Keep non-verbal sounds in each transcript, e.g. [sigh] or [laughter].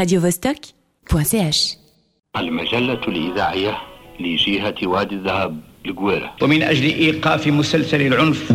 radiovostok.ch المجلة الإذاعية لجهة وادي الذهب القويرة ومن أجل إيقاف مسلسل العنف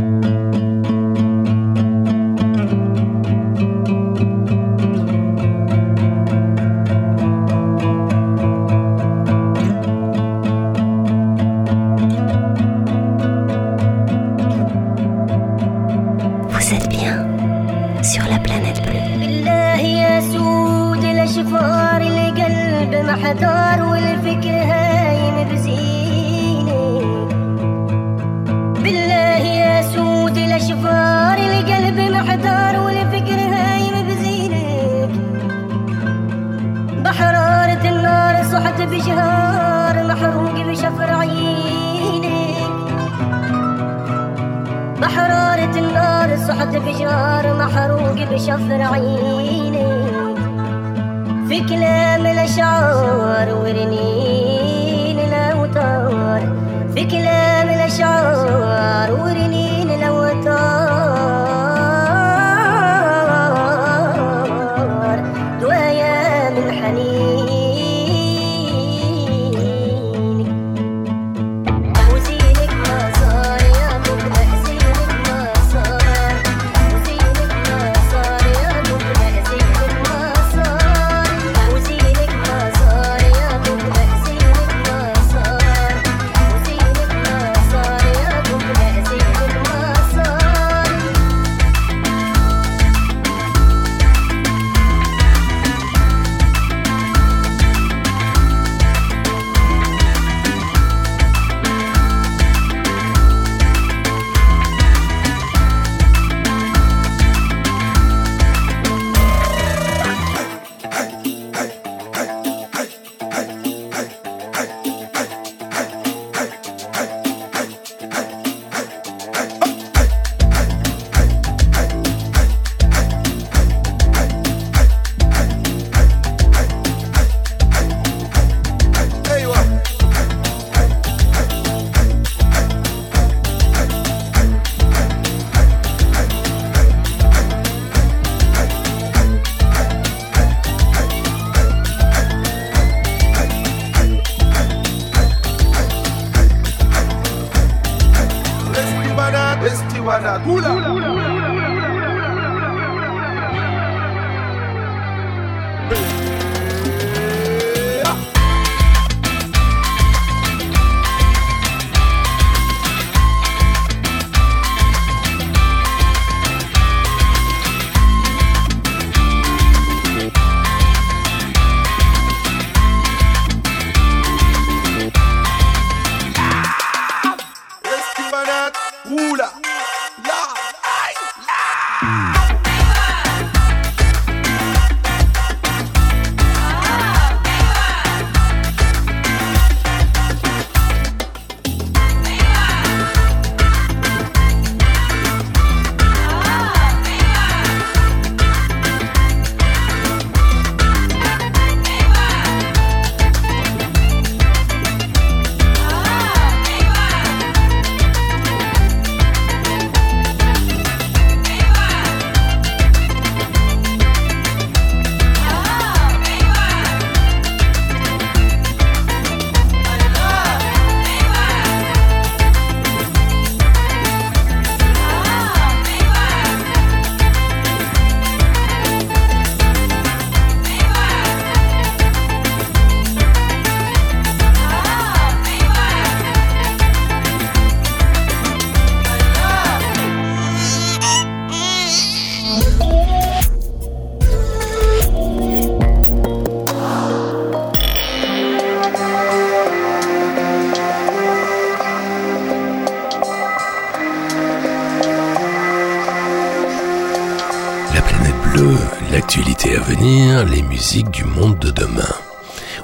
du monde de demain.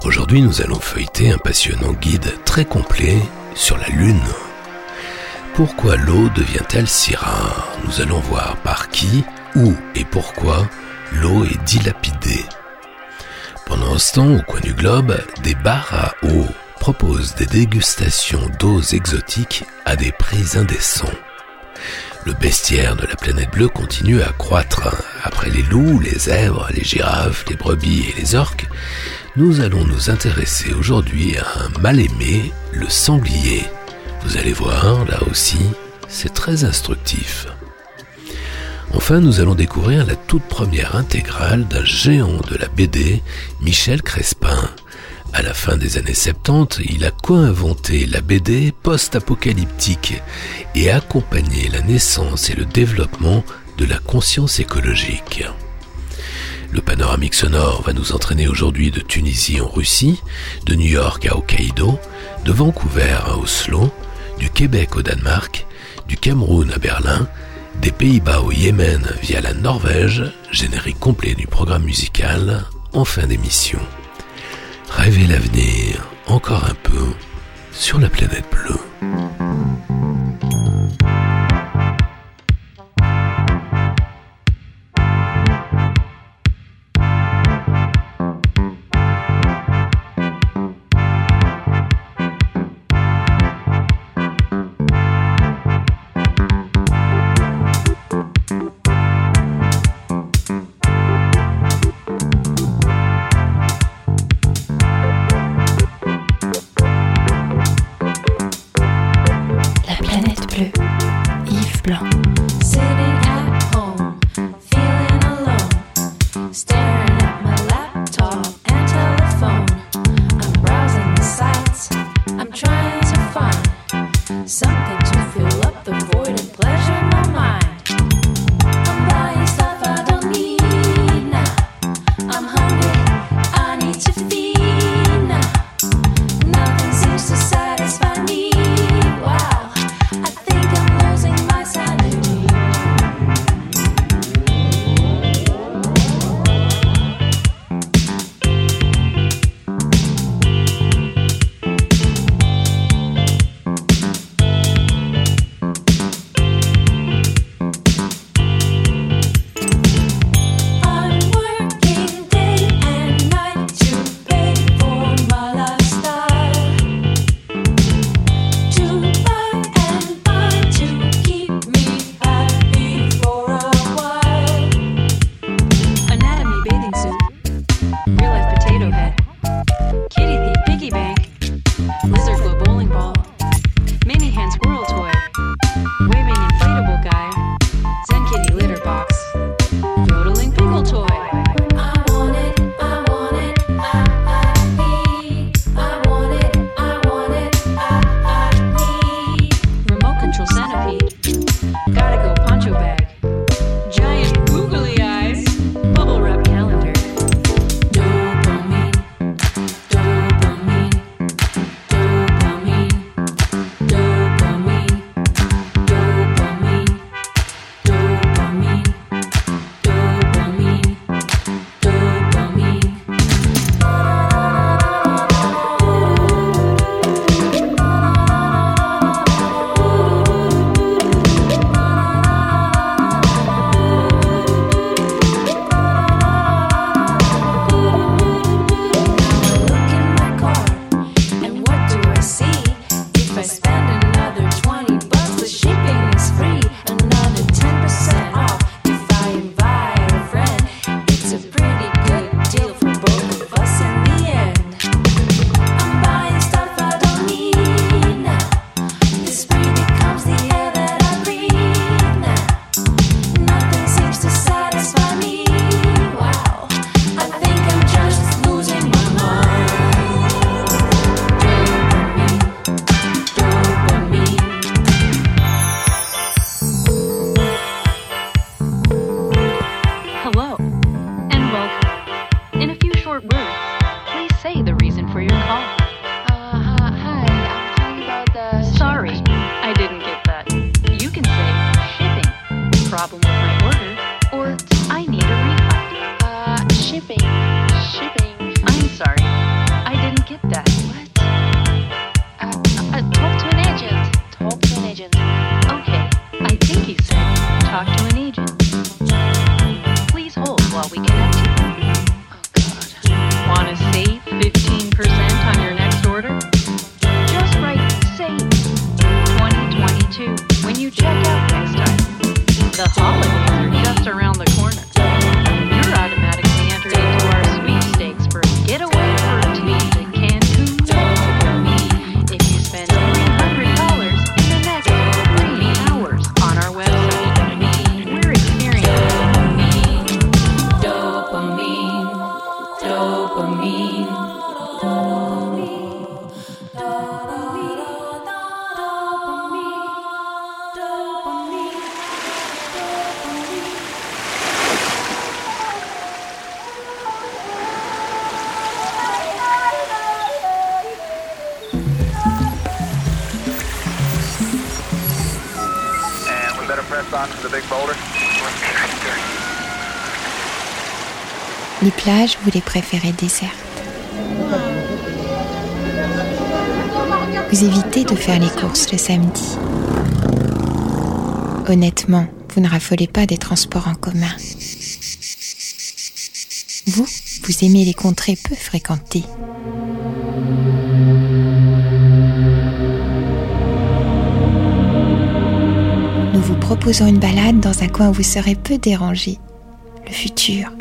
Aujourd'hui, nous allons feuilleter un passionnant guide très complet sur la Lune. Pourquoi l'eau devient-elle si rare? Nous allons voir par qui, où et pourquoi l'eau est dilapidée. Pendant ce temps, au coin du globe, des bars à eau proposent des dégustations d'eaux exotiques à des prix indécents. Le bestiaire de la planète bleue continue à croître les loups, les zèbres, les girafes, les brebis et les orques, nous allons nous intéresser aujourd'hui à un mal-aimé, le sanglier. Vous allez voir, là aussi, c'est très instructif. Enfin, nous allons découvrir la toute première intégrale d'un géant de la BD, Michel Crespin. À la fin des années 70, il a co-inventé la BD post-apocalyptique et accompagné la naissance et le développement la conscience écologique. Le panoramique sonore va nous entraîner aujourd'hui de Tunisie en Russie, de New York à Hokkaido, de Vancouver à Oslo, du Québec au Danemark, du Cameroun à Berlin, des Pays-Bas au Yémen via la Norvège, générique complet du programme musical en fin d'émission. Rêvez l'avenir encore un peu sur la planète bleue. Plages, vous les préférez désertes. Vous évitez de faire les courses le samedi. Honnêtement, vous ne raffolez pas des transports en commun. Vous, vous aimez les contrées peu fréquentées. Nous vous proposons une balade dans un coin où vous serez peu dérangé. Le futur.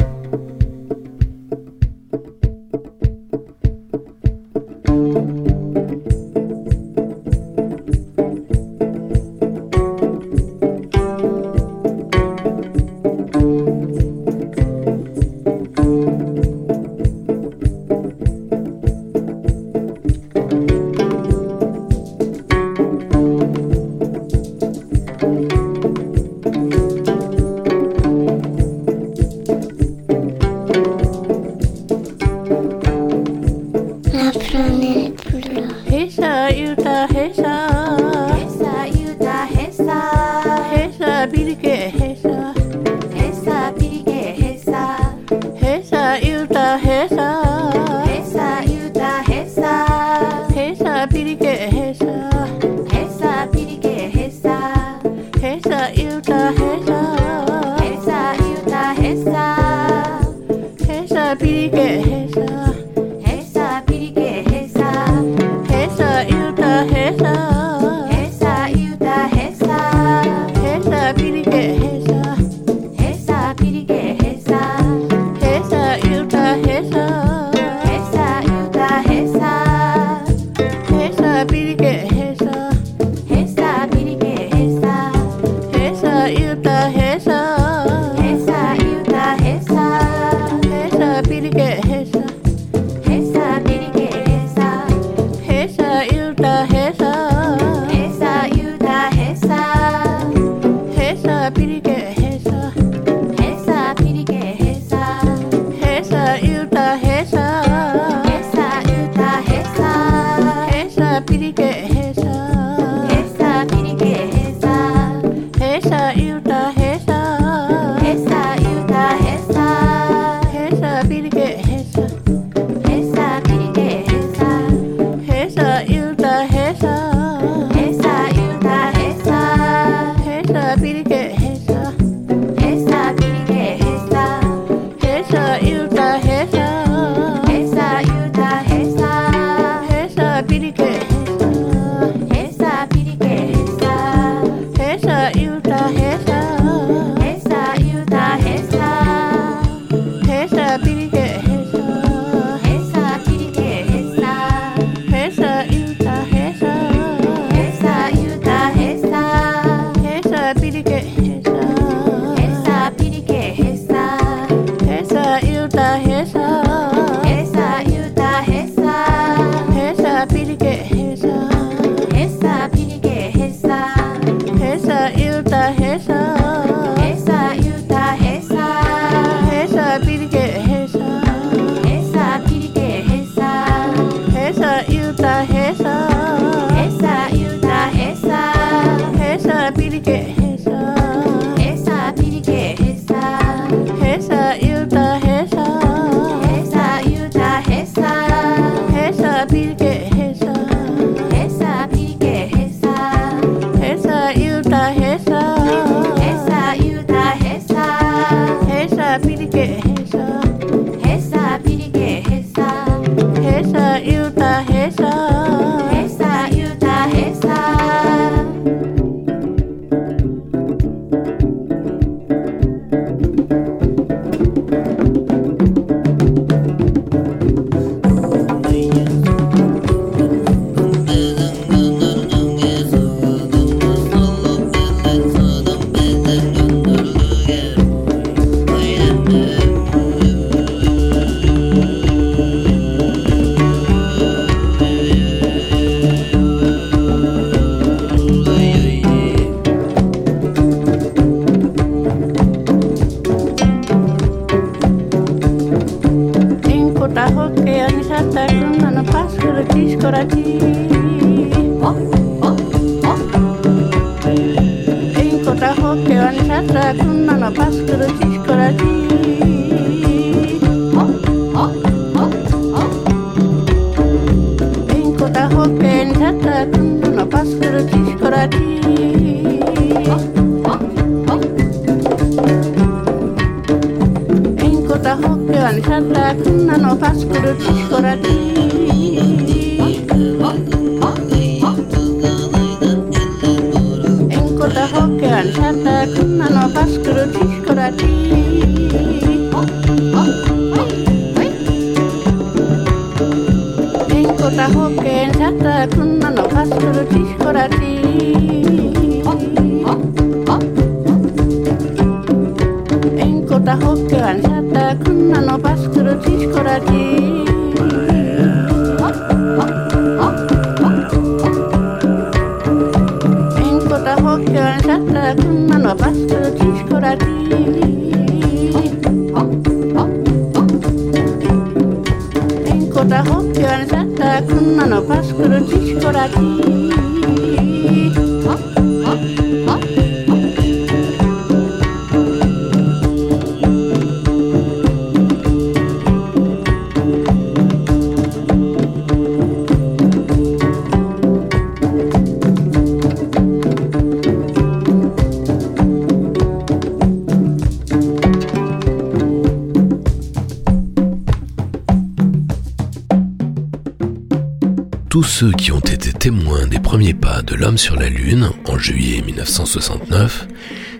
Ceux qui ont été témoins des premiers pas de l'homme sur la Lune en juillet 1969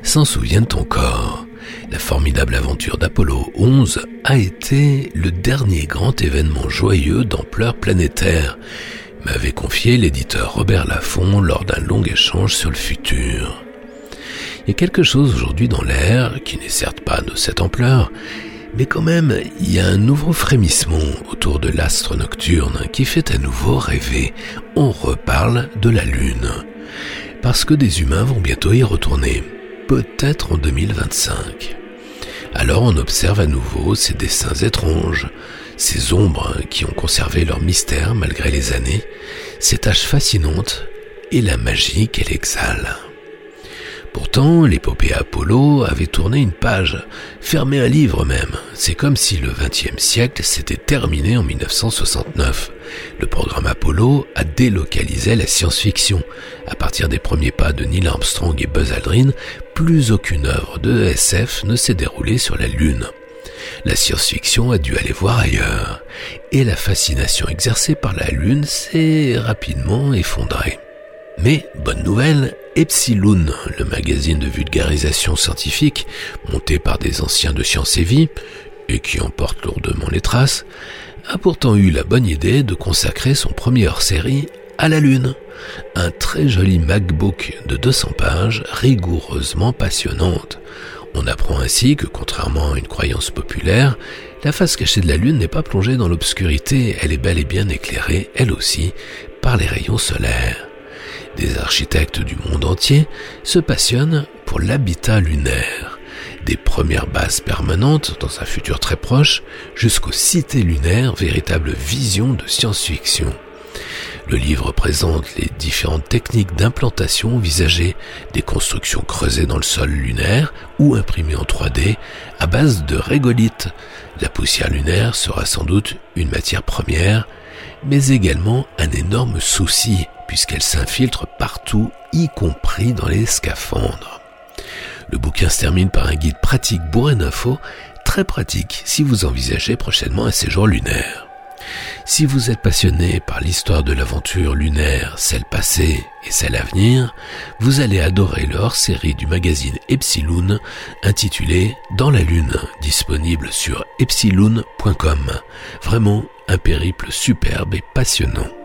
s'en souviennent encore. La formidable aventure d'Apollo 11 a été le dernier grand événement joyeux d'ampleur planétaire, m'avait confié l'éditeur Robert Laffont lors d'un long échange sur le futur. Il y a quelque chose aujourd'hui dans l'air qui n'est certes pas de cette ampleur, mais quand même, il y a un nouveau frémissement autour de l'astre nocturne qui fait à nouveau rêver. On reparle de la Lune. Parce que des humains vont bientôt y retourner. Peut-être en 2025. Alors on observe à nouveau ces dessins étranges, ces ombres qui ont conservé leur mystère malgré les années, ces tâches fascinantes et la magie qu'elle exhale. Pourtant, l'épopée Apollo avait tourné une page, fermé un livre même. C'est comme si le XXe siècle s'était terminé en 1969. Le programme Apollo a délocalisé la science-fiction. À partir des premiers pas de Neil Armstrong et Buzz Aldrin, plus aucune œuvre de SF ne s'est déroulée sur la Lune. La science-fiction a dû aller voir ailleurs, et la fascination exercée par la Lune s'est rapidement effondrée. Mais, bonne nouvelle, Epsilon, le magazine de vulgarisation scientifique, monté par des anciens de Science et Vie, et qui en porte lourdement les traces, a pourtant eu la bonne idée de consacrer son premier hors-série à la Lune. Un très joli MacBook de 200 pages, rigoureusement passionnante. On apprend ainsi que, contrairement à une croyance populaire, la face cachée de la Lune n'est pas plongée dans l'obscurité, elle est bel et bien éclairée, elle aussi, par les rayons solaires des architectes du monde entier se passionnent pour l'habitat lunaire, des premières bases permanentes dans un futur très proche jusqu'aux cités lunaires, véritable vision de science-fiction. Le livre présente les différentes techniques d'implantation envisagées, des constructions creusées dans le sol lunaire ou imprimées en 3D à base de régolithes. La poussière lunaire sera sans doute une matière première, mais également un énorme souci puisqu'elle s'infiltre partout, y compris dans les scaphandres. Le bouquin se termine par un guide pratique bourré d'infos, très pratique si vous envisagez prochainement un séjour lunaire. Si vous êtes passionné par l'histoire de l'aventure lunaire, celle passée et celle à venir, vous allez adorer leur série du magazine Epsilon intitulée Dans la Lune, disponible sur epsilon.com. Vraiment un périple superbe et passionnant.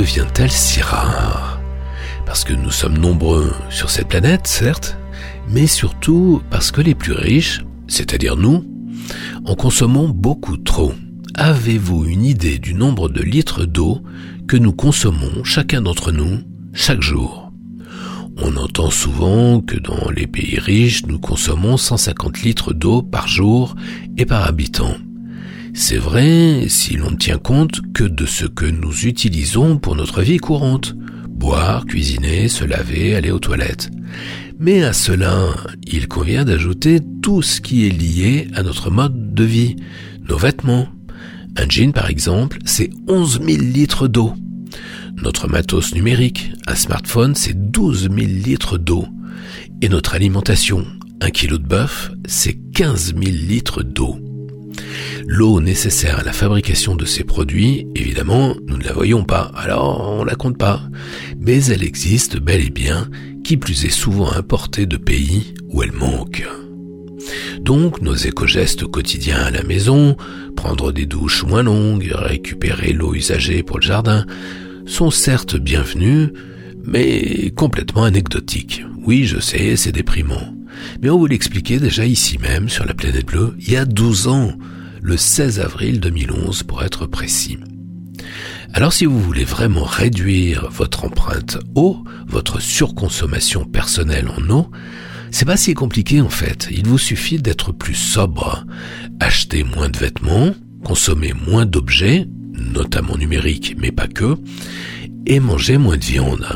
Devient-elle si rare? Parce que nous sommes nombreux sur cette planète, certes, mais surtout parce que les plus riches, c'est-à-dire nous, en consommons beaucoup trop. Avez-vous une idée du nombre de litres d'eau que nous consommons, chacun d'entre nous, chaque jour? On entend souvent que dans les pays riches, nous consommons 150 litres d'eau par jour et par habitant. C'est vrai si l'on ne tient compte que de ce que nous utilisons pour notre vie courante. Boire, cuisiner, se laver, aller aux toilettes. Mais à cela, il convient d'ajouter tout ce qui est lié à notre mode de vie. Nos vêtements. Un jean, par exemple, c'est 11 000 litres d'eau. Notre matos numérique, un smartphone, c'est 12 000 litres d'eau. Et notre alimentation, un kilo de bœuf, c'est 15 000 litres d'eau. L'eau nécessaire à la fabrication de ces produits, évidemment, nous ne la voyons pas, alors on la compte pas. Mais elle existe bel et bien, qui plus est souvent importée de pays où elle manque. Donc nos éco-gestes quotidiens à la maison, prendre des douches moins longues, récupérer l'eau usagée pour le jardin, sont certes bienvenus, mais complètement anecdotiques. Oui, je sais, c'est déprimant. Mais on vous l'expliquait déjà ici même, sur la planète bleue, il y a 12 ans, le 16 avril 2011 pour être précis. Alors si vous voulez vraiment réduire votre empreinte eau, votre surconsommation personnelle en eau, c'est pas si compliqué en fait. Il vous suffit d'être plus sobre, acheter moins de vêtements, consommer moins d'objets, notamment numériques, mais pas que, et manger moins de viande.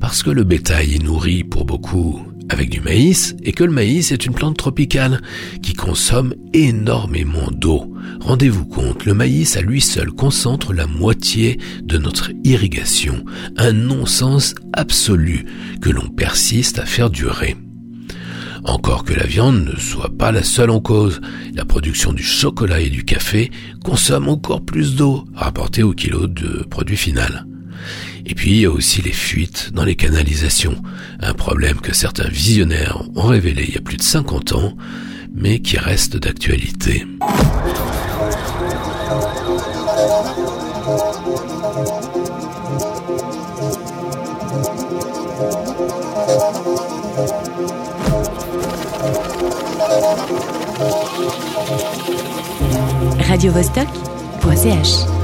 Parce que le bétail est nourri pour beaucoup avec du maïs et que le maïs est une plante tropicale qui consomme énormément d'eau. Rendez-vous compte, le maïs à lui seul concentre la moitié de notre irrigation, un non-sens absolu que l'on persiste à faire durer. Encore que la viande ne soit pas la seule en cause, la production du chocolat et du café consomme encore plus d'eau rapportée au kilo de produit final. Et puis il y a aussi les fuites dans les canalisations, un problème que certains visionnaires ont révélé il y a plus de 50 ans, mais qui reste d'actualité. radiovostok.ch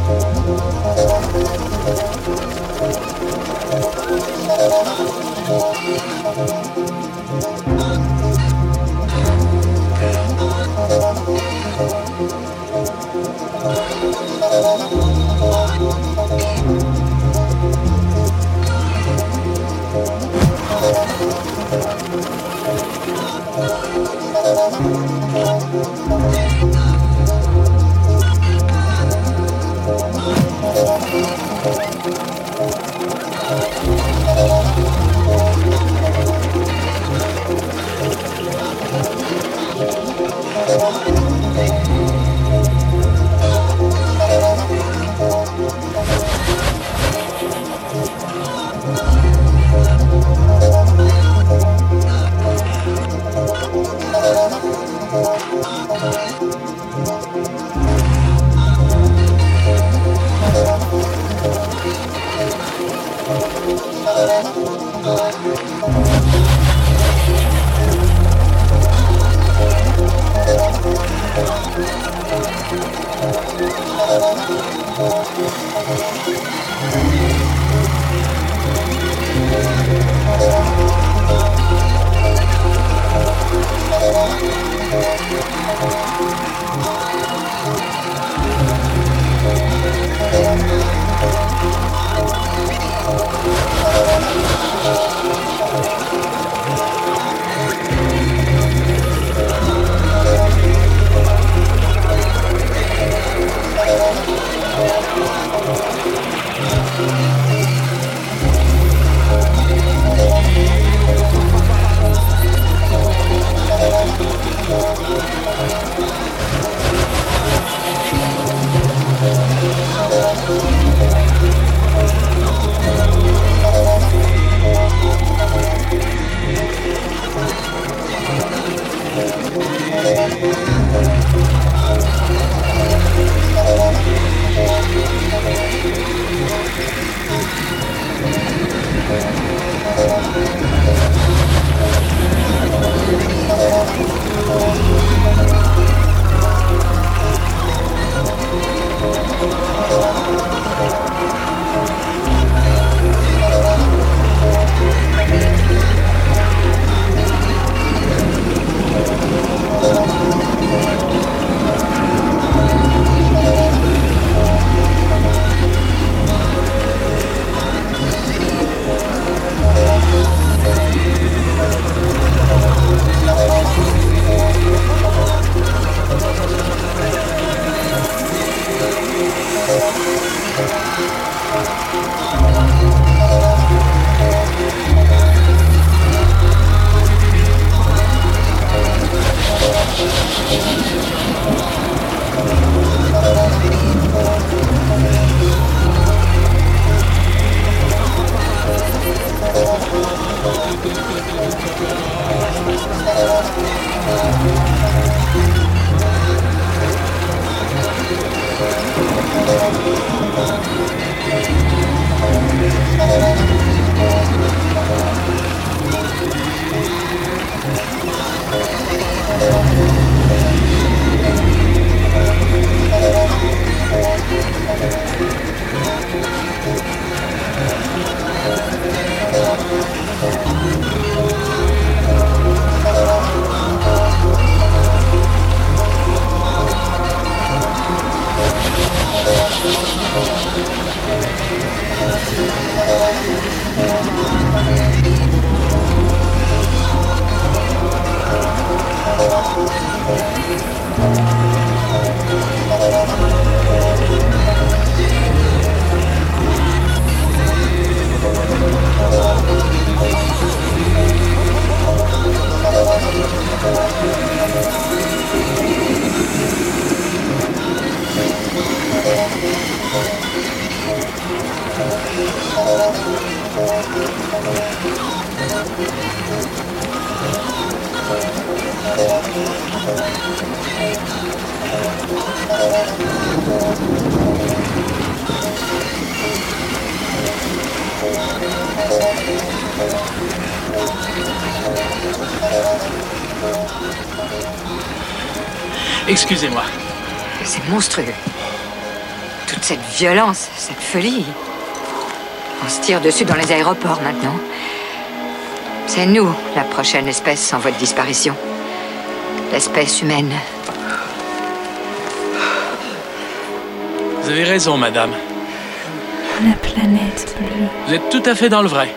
On se tire dessus dans les aéroports maintenant. C'est nous, la prochaine espèce en voie de disparition. L'espèce humaine. Vous avez raison, madame. La planète bleue. Vous êtes tout à fait dans le vrai.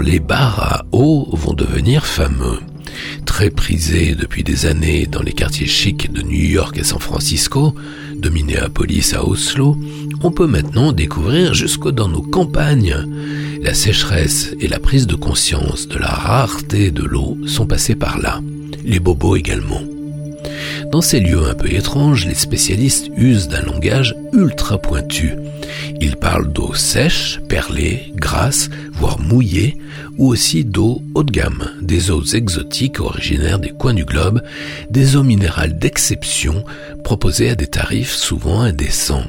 Les bars à eau vont devenir fameux. Très prisés depuis des années dans les quartiers chics de New York et San Francisco, de Minneapolis à Oslo, on peut maintenant découvrir jusque dans nos campagnes. La sécheresse et la prise de conscience de la rareté de l'eau sont passées par là. Les bobos également. Dans ces lieux un peu étranges, les spécialistes usent d'un langage ultra pointu. Ils parlent d'eau sèche, perlée, grasse, ou aussi d'eau haut de gamme, des eaux exotiques originaires des coins du globe, des eaux minérales d'exception proposées à des tarifs souvent indécents.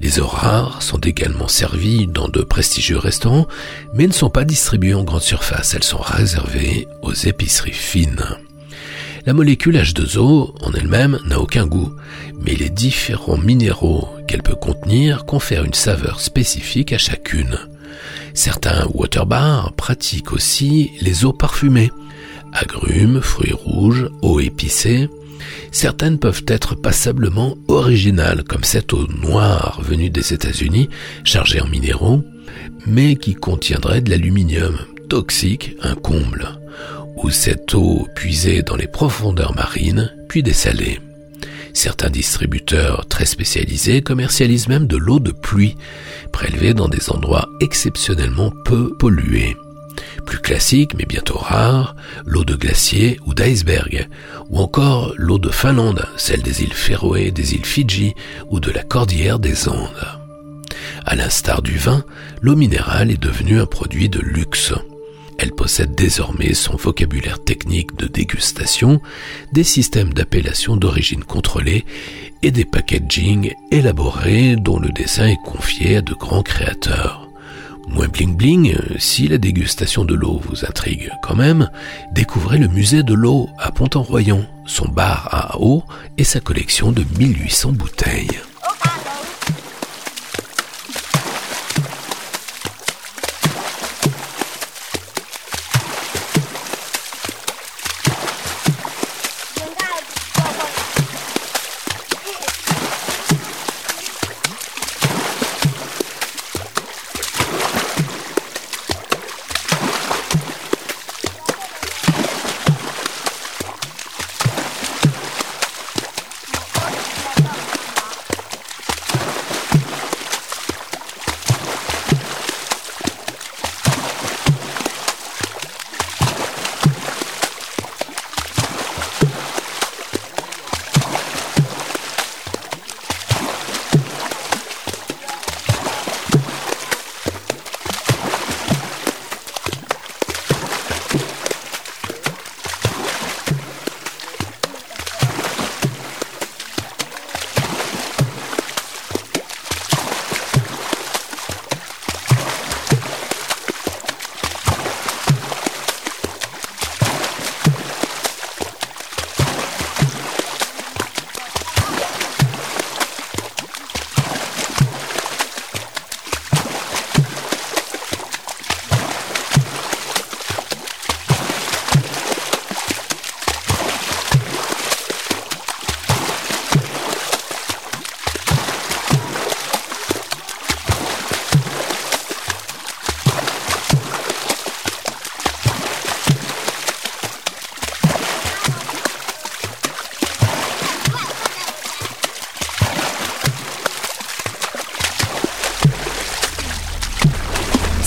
Les eaux rares sont également servies dans de prestigieux restaurants, mais ne sont pas distribuées en grande surface, elles sont réservées aux épiceries fines. La molécule H2O en elle-même n'a aucun goût, mais les différents minéraux qu'elle peut contenir confèrent une saveur spécifique à chacune. Certains water bars pratiquent aussi les eaux parfumées. Agrumes, fruits rouges, eau épicée. Certaines peuvent être passablement originales, comme cette eau noire venue des États-Unis, chargée en minéraux, mais qui contiendrait de l'aluminium, toxique, un comble, ou cette eau puisée dans les profondeurs marines, puis dessalée. Certains distributeurs très spécialisés commercialisent même de l'eau de pluie, prélevée dans des endroits exceptionnellement peu pollués. Plus classique, mais bientôt rare, l'eau de glacier ou d'iceberg, ou encore l'eau de Finlande, celle des îles Féroé, des îles Fidji ou de la cordillère des Andes. À l'instar du vin, l'eau minérale est devenue un produit de luxe. Elle possède désormais son vocabulaire technique de dégustation, des systèmes d'appellation d'origine contrôlée et des packaging élaborés dont le dessin est confié à de grands créateurs. Moins bling bling, si la dégustation de l'eau vous intrigue quand même, découvrez le musée de l'eau à Pont-en-Royan, son bar à eau et sa collection de 1800 bouteilles.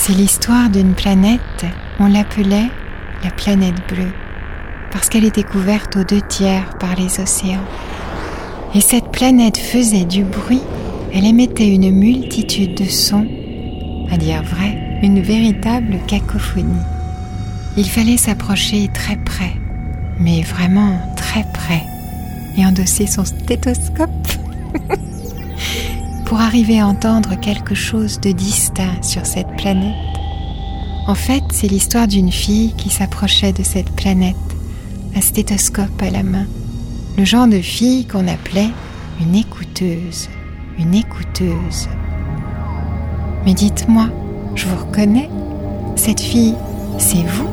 C'est l'histoire d'une planète, on l'appelait la planète bleue, parce qu'elle était couverte aux deux tiers par les océans. Et cette planète faisait du bruit, elle émettait une multitude de sons, à dire vrai, une véritable cacophonie. Il fallait s'approcher très près, mais vraiment très près, et endosser son stéthoscope [laughs] pour arriver à entendre quelque chose de distinct sur cette En fait, c'est l'histoire d'une fille qui s'approchait de cette planète, un stéthoscope à la main, le genre de fille qu'on appelait une écouteuse, une écouteuse. Mais dites-moi, je vous reconnais, cette fille, c'est vous?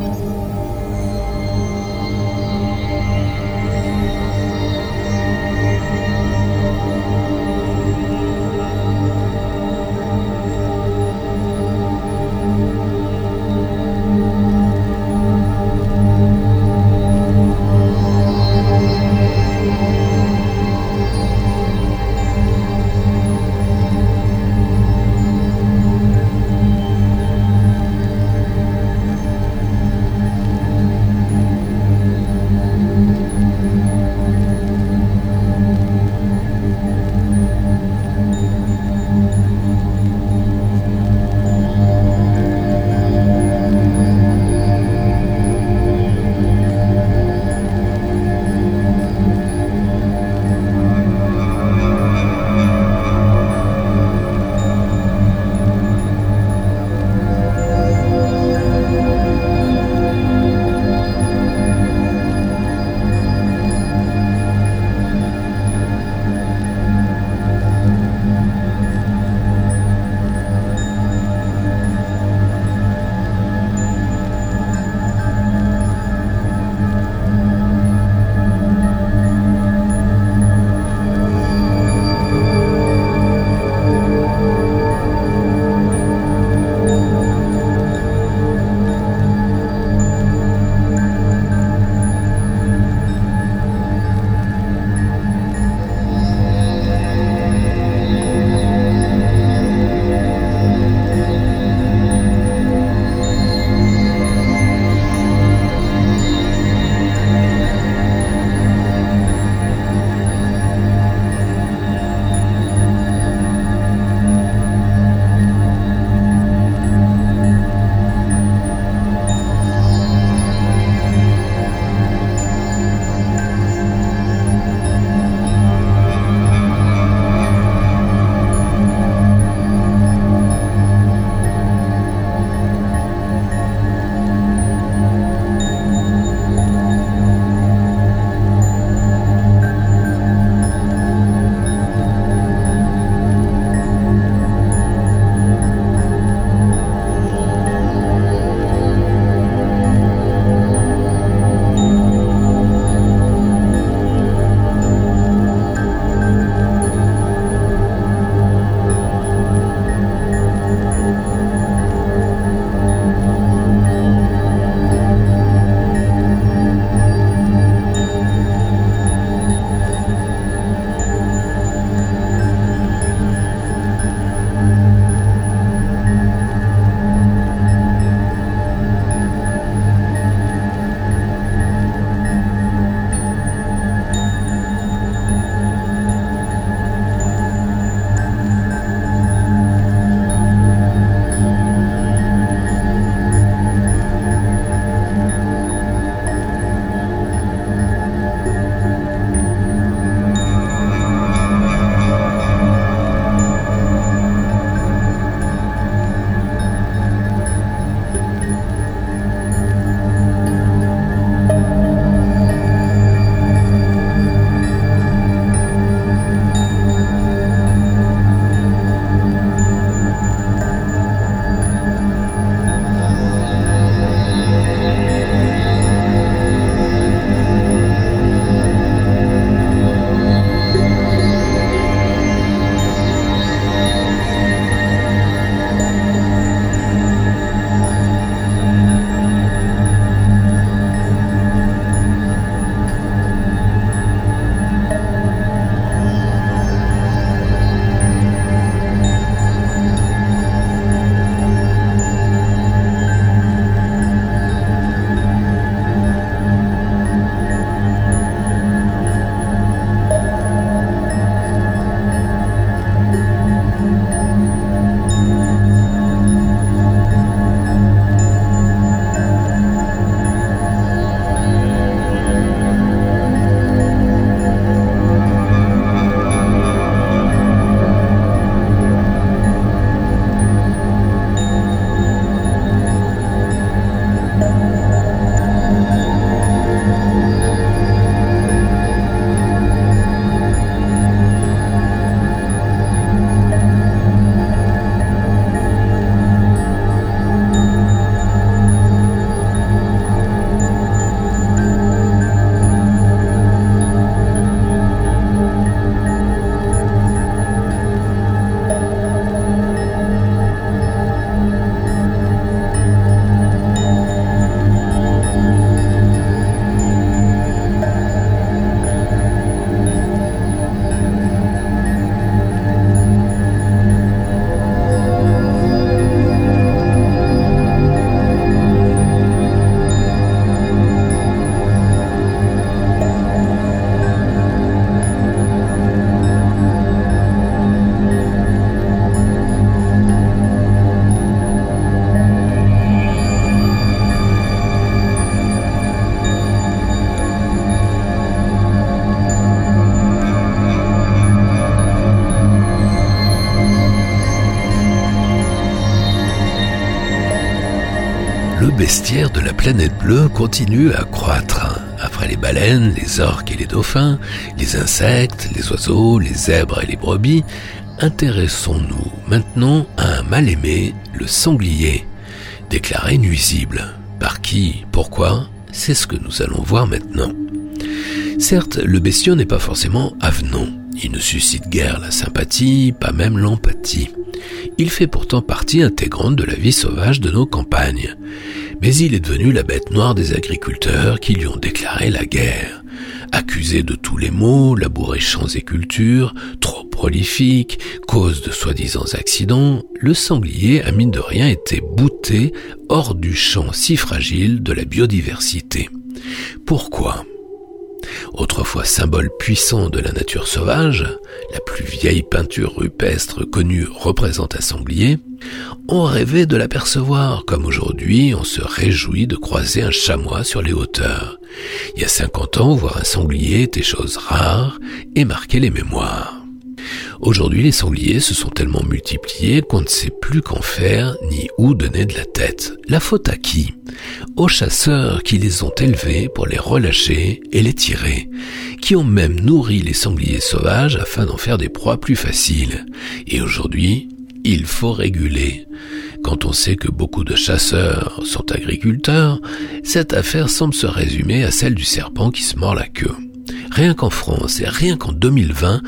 De la planète bleue continue à croître. Après les baleines, les orques et les dauphins, les insectes, les oiseaux, les zèbres et les brebis, intéressons-nous maintenant à un mal-aimé, le sanglier, déclaré nuisible. Par qui? Pourquoi? C'est ce que nous allons voir maintenant. Certes, le bestiau n'est pas forcément avenant. Il ne suscite guère la sympathie, pas même l'empathie. Il fait pourtant partie intégrante de la vie sauvage de nos campagnes. Mais il est devenu la bête noire des agriculteurs qui lui ont déclaré la guerre. Accusé de tous les maux, labouré champs et cultures, trop prolifique, cause de soi-disant accidents, le sanglier a mine de rien été bouté hors du champ si fragile de la biodiversité. Pourquoi? Autrefois symbole puissant de la nature sauvage, la plus vieille peinture rupestre connue représente un sanglier, on rêvait de l'apercevoir, comme aujourd'hui on se réjouit de croiser un chamois sur les hauteurs. Il y a 50 ans, voir un sanglier était chose rare et marquait les mémoires. Aujourd'hui, les sangliers se sont tellement multipliés qu'on ne sait plus qu'en faire ni où donner de la tête. La faute à qui? Aux chasseurs qui les ont élevés pour les relâcher et les tirer, qui ont même nourri les sangliers sauvages afin d'en faire des proies plus faciles. Et aujourd'hui, il faut réguler. Quand on sait que beaucoup de chasseurs sont agriculteurs, cette affaire semble se résumer à celle du serpent qui se mord la queue. Rien qu'en France et rien qu'en 2020,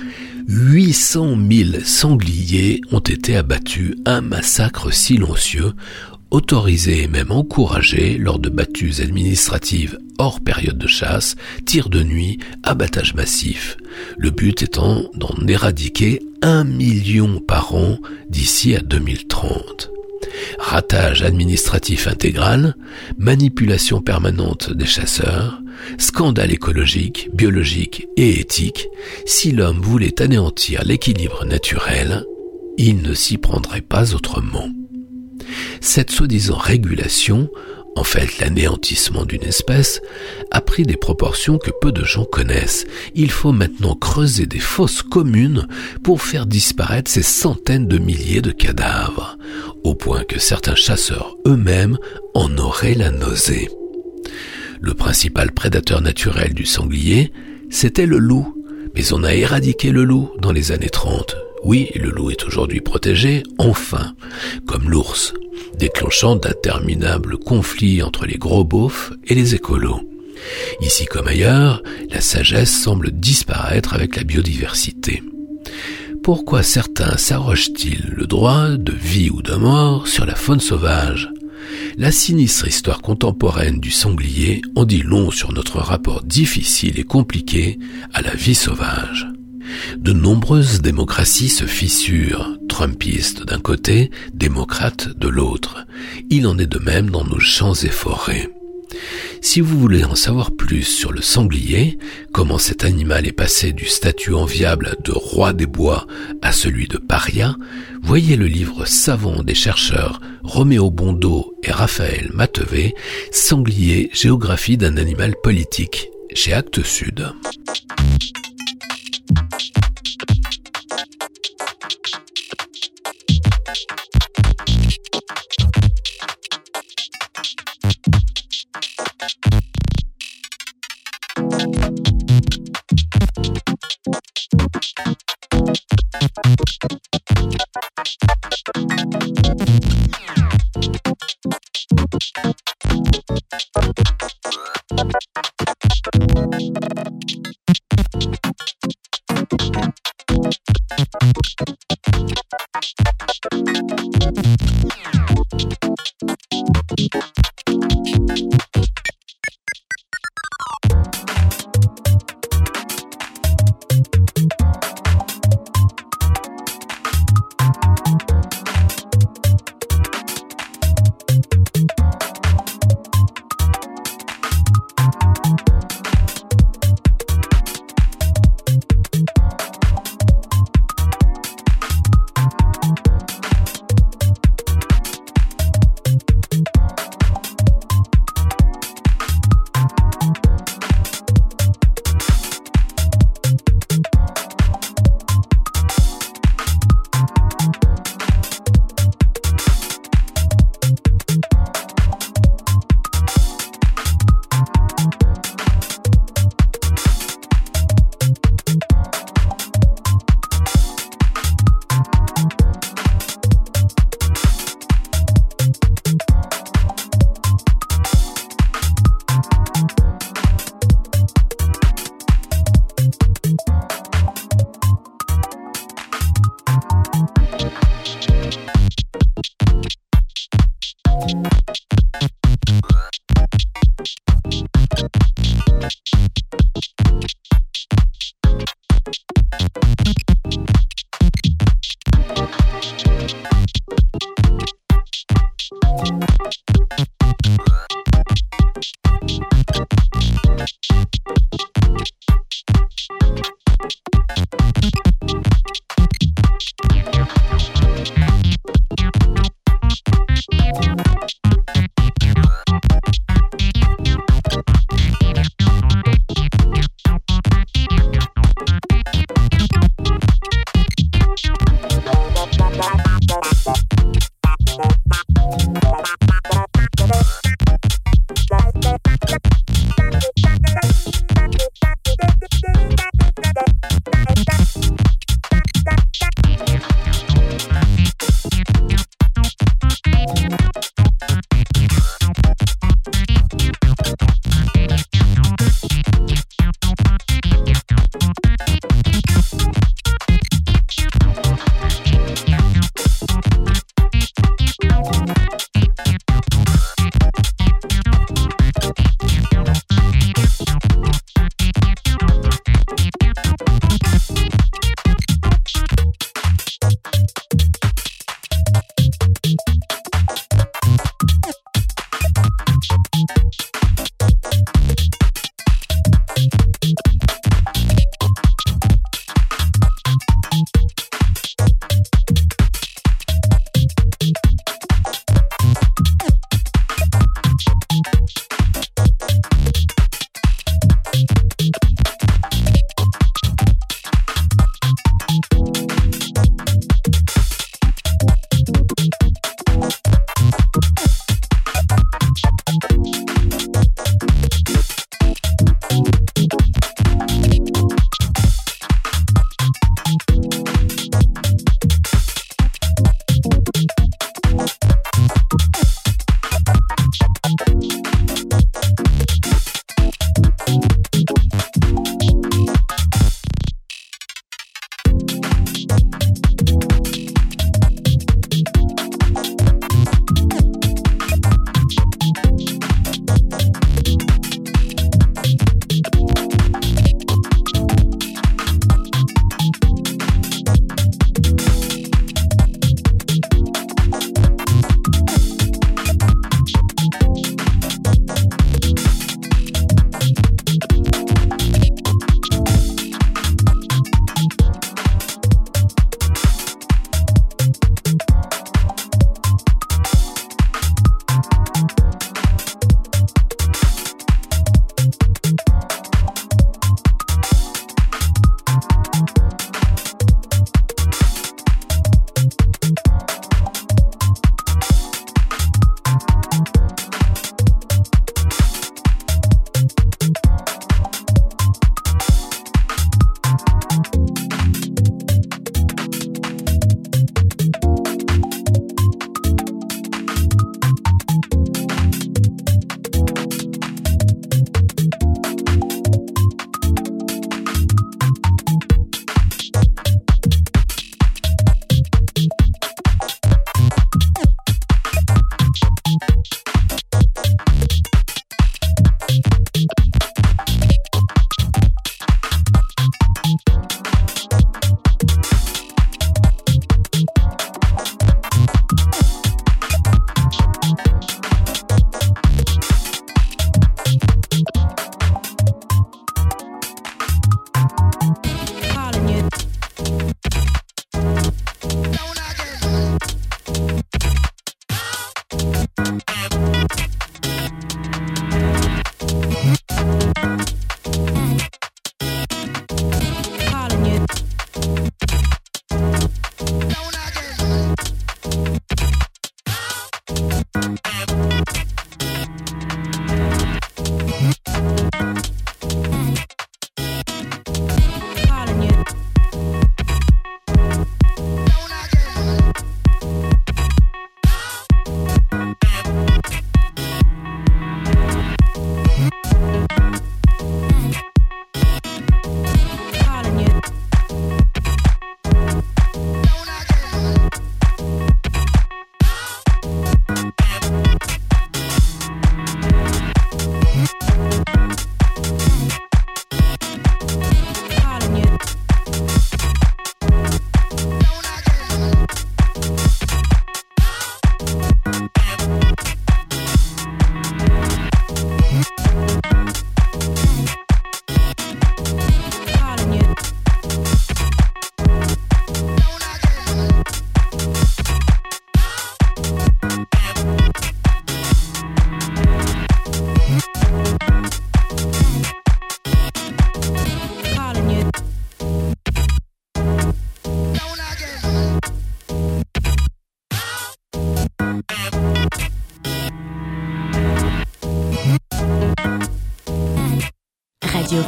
800 000 sangliers ont été abattus, un massacre silencieux, autorisé et même encouragé lors de battues administratives hors période de chasse, tirs de nuit, abattage massif. Le but étant d'en éradiquer un million par an d'ici à 2030 ratage administratif intégral, manipulation permanente des chasseurs, scandale écologique, biologique et éthique, si l'homme voulait anéantir l'équilibre naturel, il ne s'y prendrait pas autrement. Cette soi-disant régulation en fait l'anéantissement d'une espèce, a pris des proportions que peu de gens connaissent. Il faut maintenant creuser des fosses communes pour faire disparaître ces centaines de milliers de cadavres, au point que certains chasseurs eux-mêmes en auraient la nausée. Le principal prédateur naturel du sanglier, c'était le loup, mais on a éradiqué le loup dans les années 30. Oui, le loup est aujourd'hui protégé, enfin, comme l'ours, déclenchant d'interminables conflits entre les gros beaufs et les écolos. Ici comme ailleurs, la sagesse semble disparaître avec la biodiversité. Pourquoi certains s'arrogent-ils le droit de vie ou de mort sur la faune sauvage? La sinistre histoire contemporaine du sanglier en dit long sur notre rapport difficile et compliqué à la vie sauvage. De nombreuses démocraties se fissurent, trumpistes d'un côté, démocrates de l'autre. Il en est de même dans nos champs et forêts. Si vous voulez en savoir plus sur le sanglier, comment cet animal est passé du statut enviable de roi des bois à celui de paria, voyez le livre savant des chercheurs Roméo Bondo et Raphaël Matevé, Sanglier, géographie d'un animal politique, chez Actes Sud. you Thank you.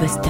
Was.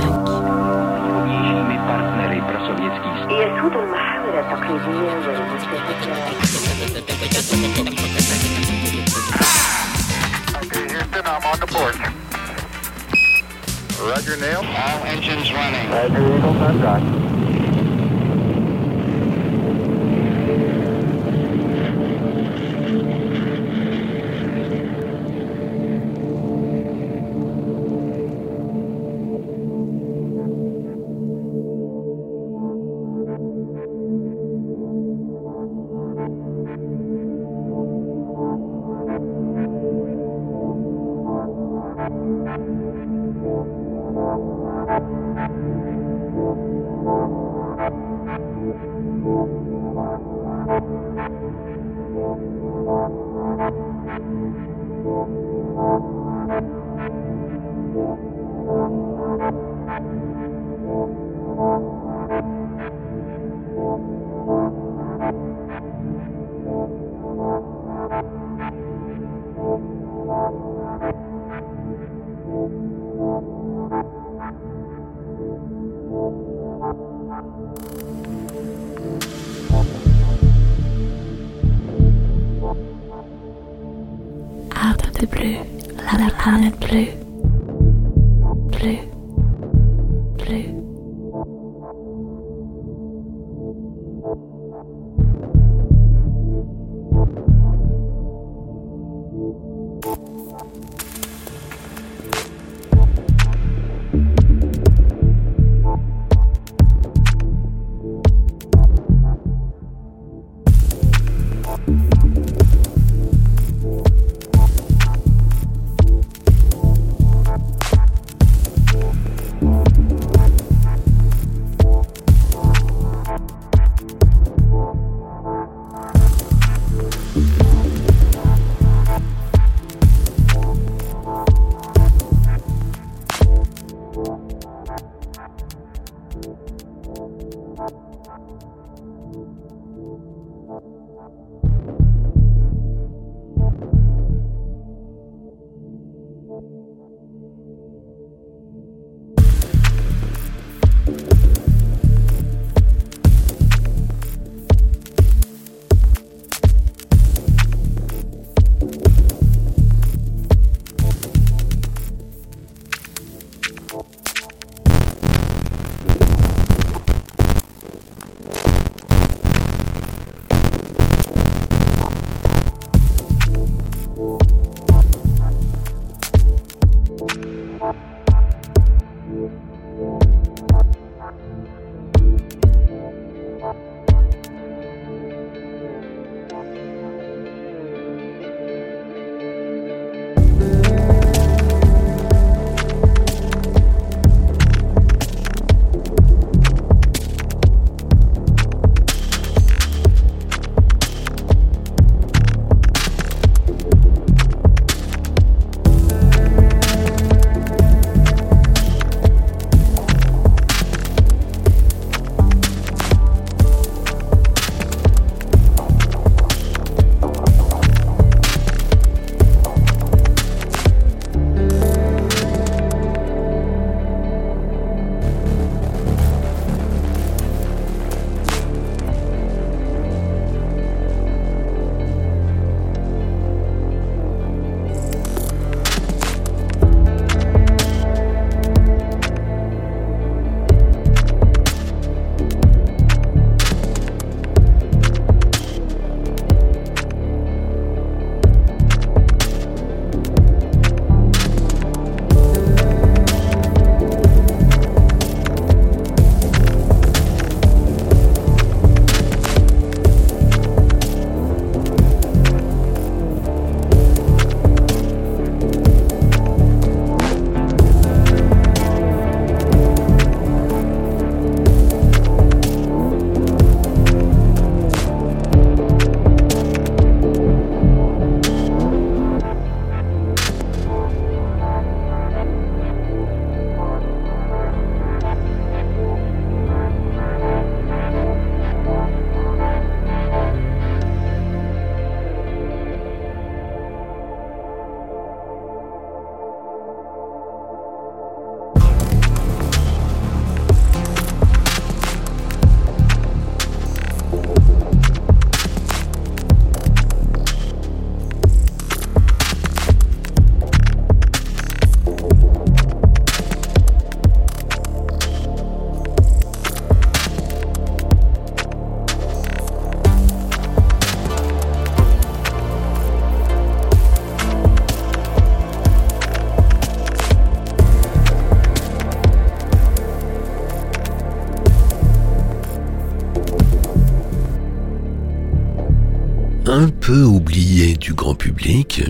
Bleu.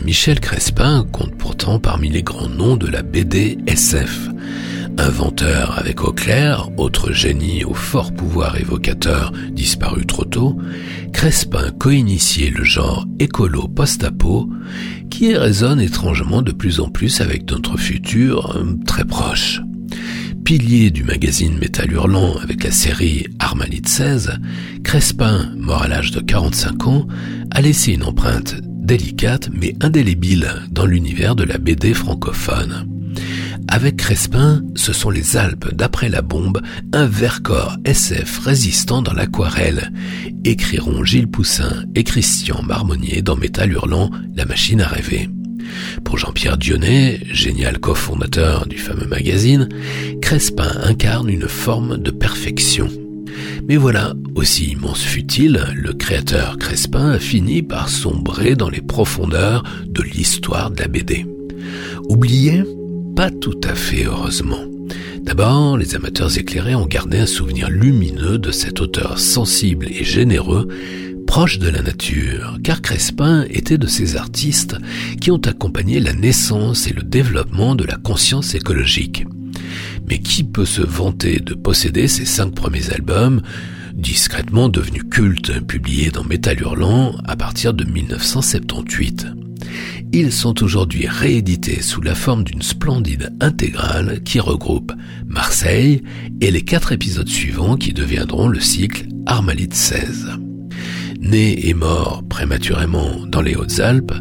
Michel Crespin compte pourtant parmi les grands noms de la BD SF. Inventeur avec Auclair, autre génie au fort pouvoir évocateur disparu trop tôt, Crespin co-initié le genre écolo post-apo qui résonne étrangement de plus en plus avec notre futur euh, très proche. Pilier du magazine Métal Hurlant avec la série Armalite 16, Crespin, mort à l'âge de 45 ans, a laissé une empreinte délicate mais indélébile dans l'univers de la BD francophone. Avec Crespin, ce sont les Alpes d'après la bombe, un Vercors SF résistant dans l'aquarelle, écriront Gilles Poussin et Christian Marmonnier dans Métal Hurlant, la machine à rêver. Pour Jean-Pierre Dionnet, génial cofondateur du fameux magazine, Crespin incarne une forme de perfection. Mais voilà, aussi immense fut-il, le créateur Crespin a fini par sombrer dans les profondeurs de l'histoire de la BD. Oublié Pas tout à fait heureusement. D'abord, les amateurs éclairés ont gardé un souvenir lumineux de cet auteur sensible et généreux, proche de la nature, car Crespin était de ces artistes qui ont accompagné la naissance et le développement de la conscience écologique. Mais qui peut se vanter de posséder ces cinq premiers albums, discrètement devenus cultes, publiés dans Métal Hurlant à partir de 1978 Ils sont aujourd'hui réédités sous la forme d'une splendide intégrale qui regroupe Marseille et les quatre épisodes suivants qui deviendront le cycle Armalite 16. Né et mort prématurément dans les Hautes-Alpes,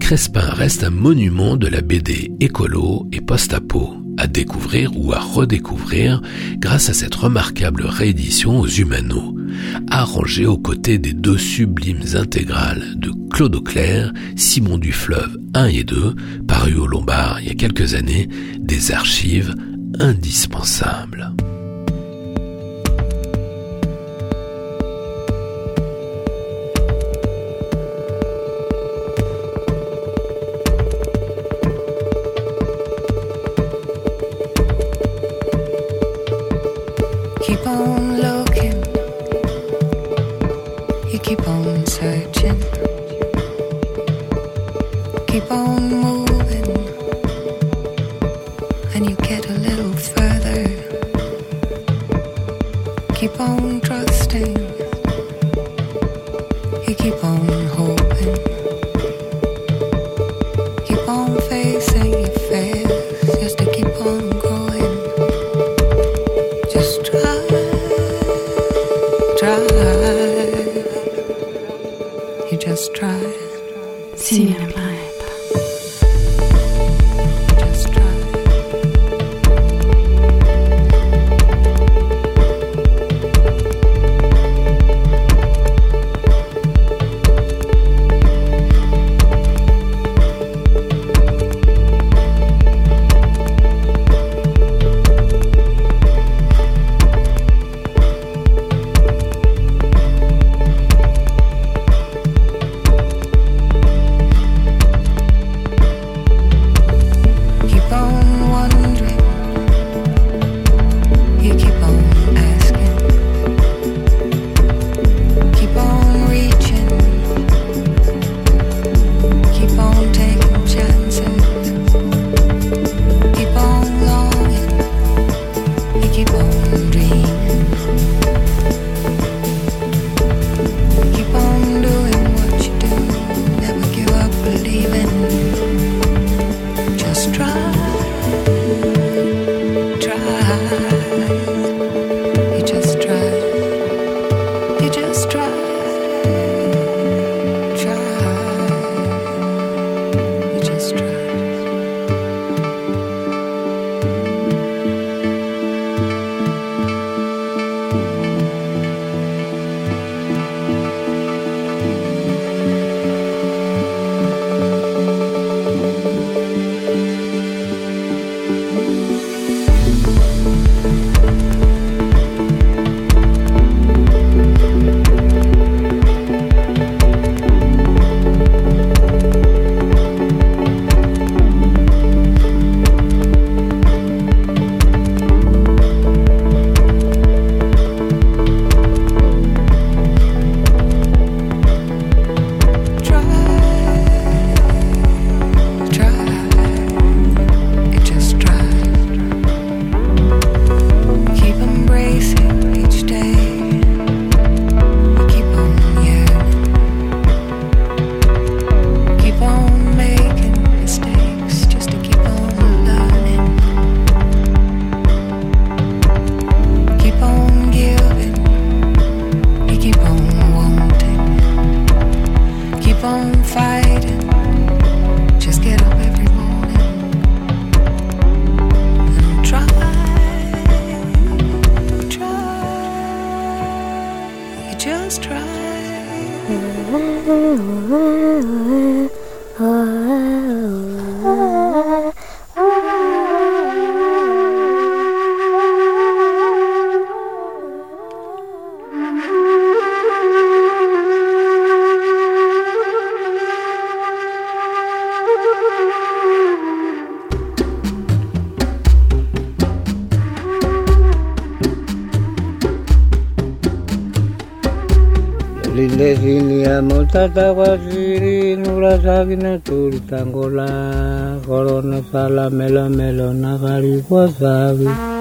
Crespin reste un monument de la BD écolo et post-apo, à découvrir ou à redécouvrir grâce à cette remarquable réédition aux Humano, arrangée aux côtés des deux sublimes intégrales de Claude Auclair, Simon Dufleuve 1 et 2, parus au Lombard il y a quelques années, des archives indispensables. Tatawasiri nurasagina turitangola Corona sala melo melo nagari wasabi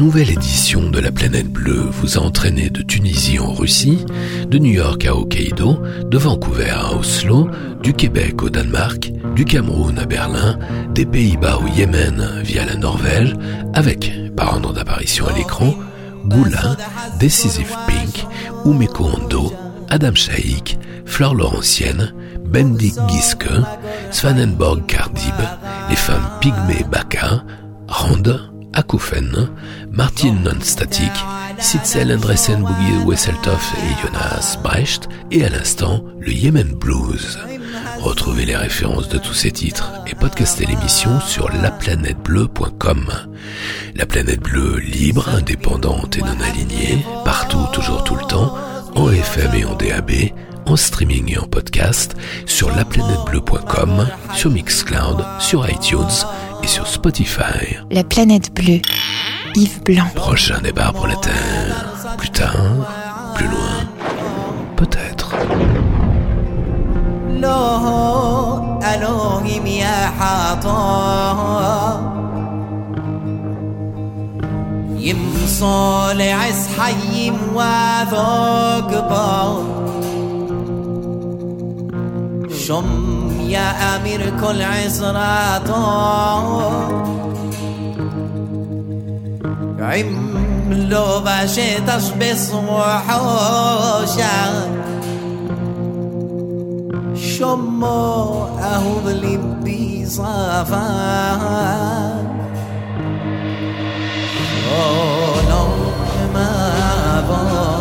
nouvelle édition de la planète bleue vous a entraîné de Tunisie en Russie, de New York à Hokkaido, de Vancouver à Oslo, du Québec au Danemark, du Cameroun à Berlin, des Pays-Bas au Yémen via la Norvège, avec, par ordre d'apparition à l'écran, Goula, Decisive Pink, Umeko Ando, Adam Shaik, Fleur Laurentienne, Bendik Giske, Svanenborg Kardib, les femmes Pygmée Baka, Rand, Akoufen, Martin Non-Static, Sitzel Andresen Boogie Wesseltoff et Jonas Brecht, et à l'instant, le Yemen Blues. Retrouvez les références de tous ces titres et podcastez l'émission sur laplanètebleu.com. La planète bleue libre, indépendante et non alignée, partout, toujours, tout le temps, en FM et en DAB, en streaming et en podcast, sur laplanètebleu.com, sur Mixcloud, sur iTunes et sur Spotify. La planète bleue. Yves Blanc. Prochain départ pour la Terre. Plus tard, plus loin, peut-être. لو ألوهم يا حاطا يم صالع حي وذاك بار شم يا أمير كل عزراتا عملو باشي تشبس وحوشا شما أهو بلبي صافا. شلون ما بابا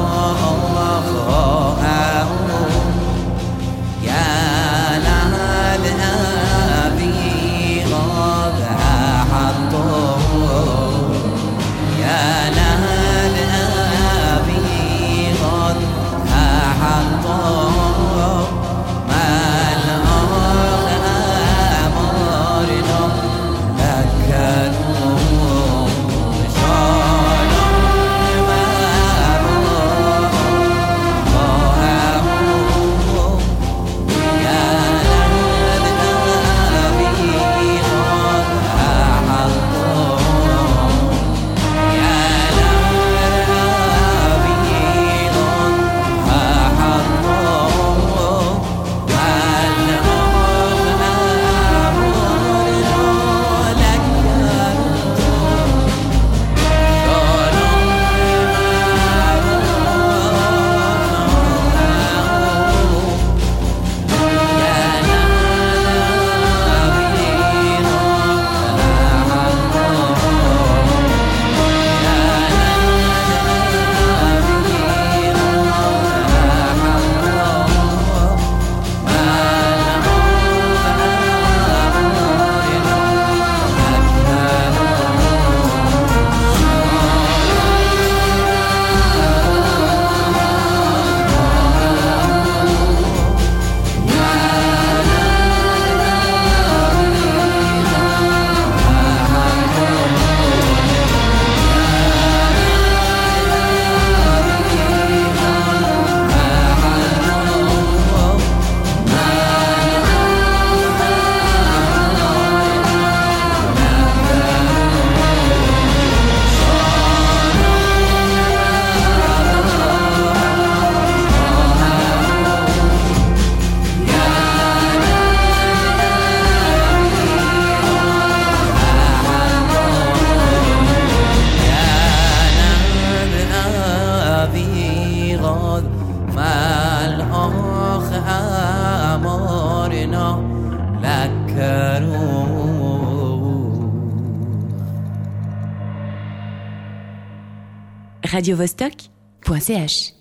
radiovostok.ch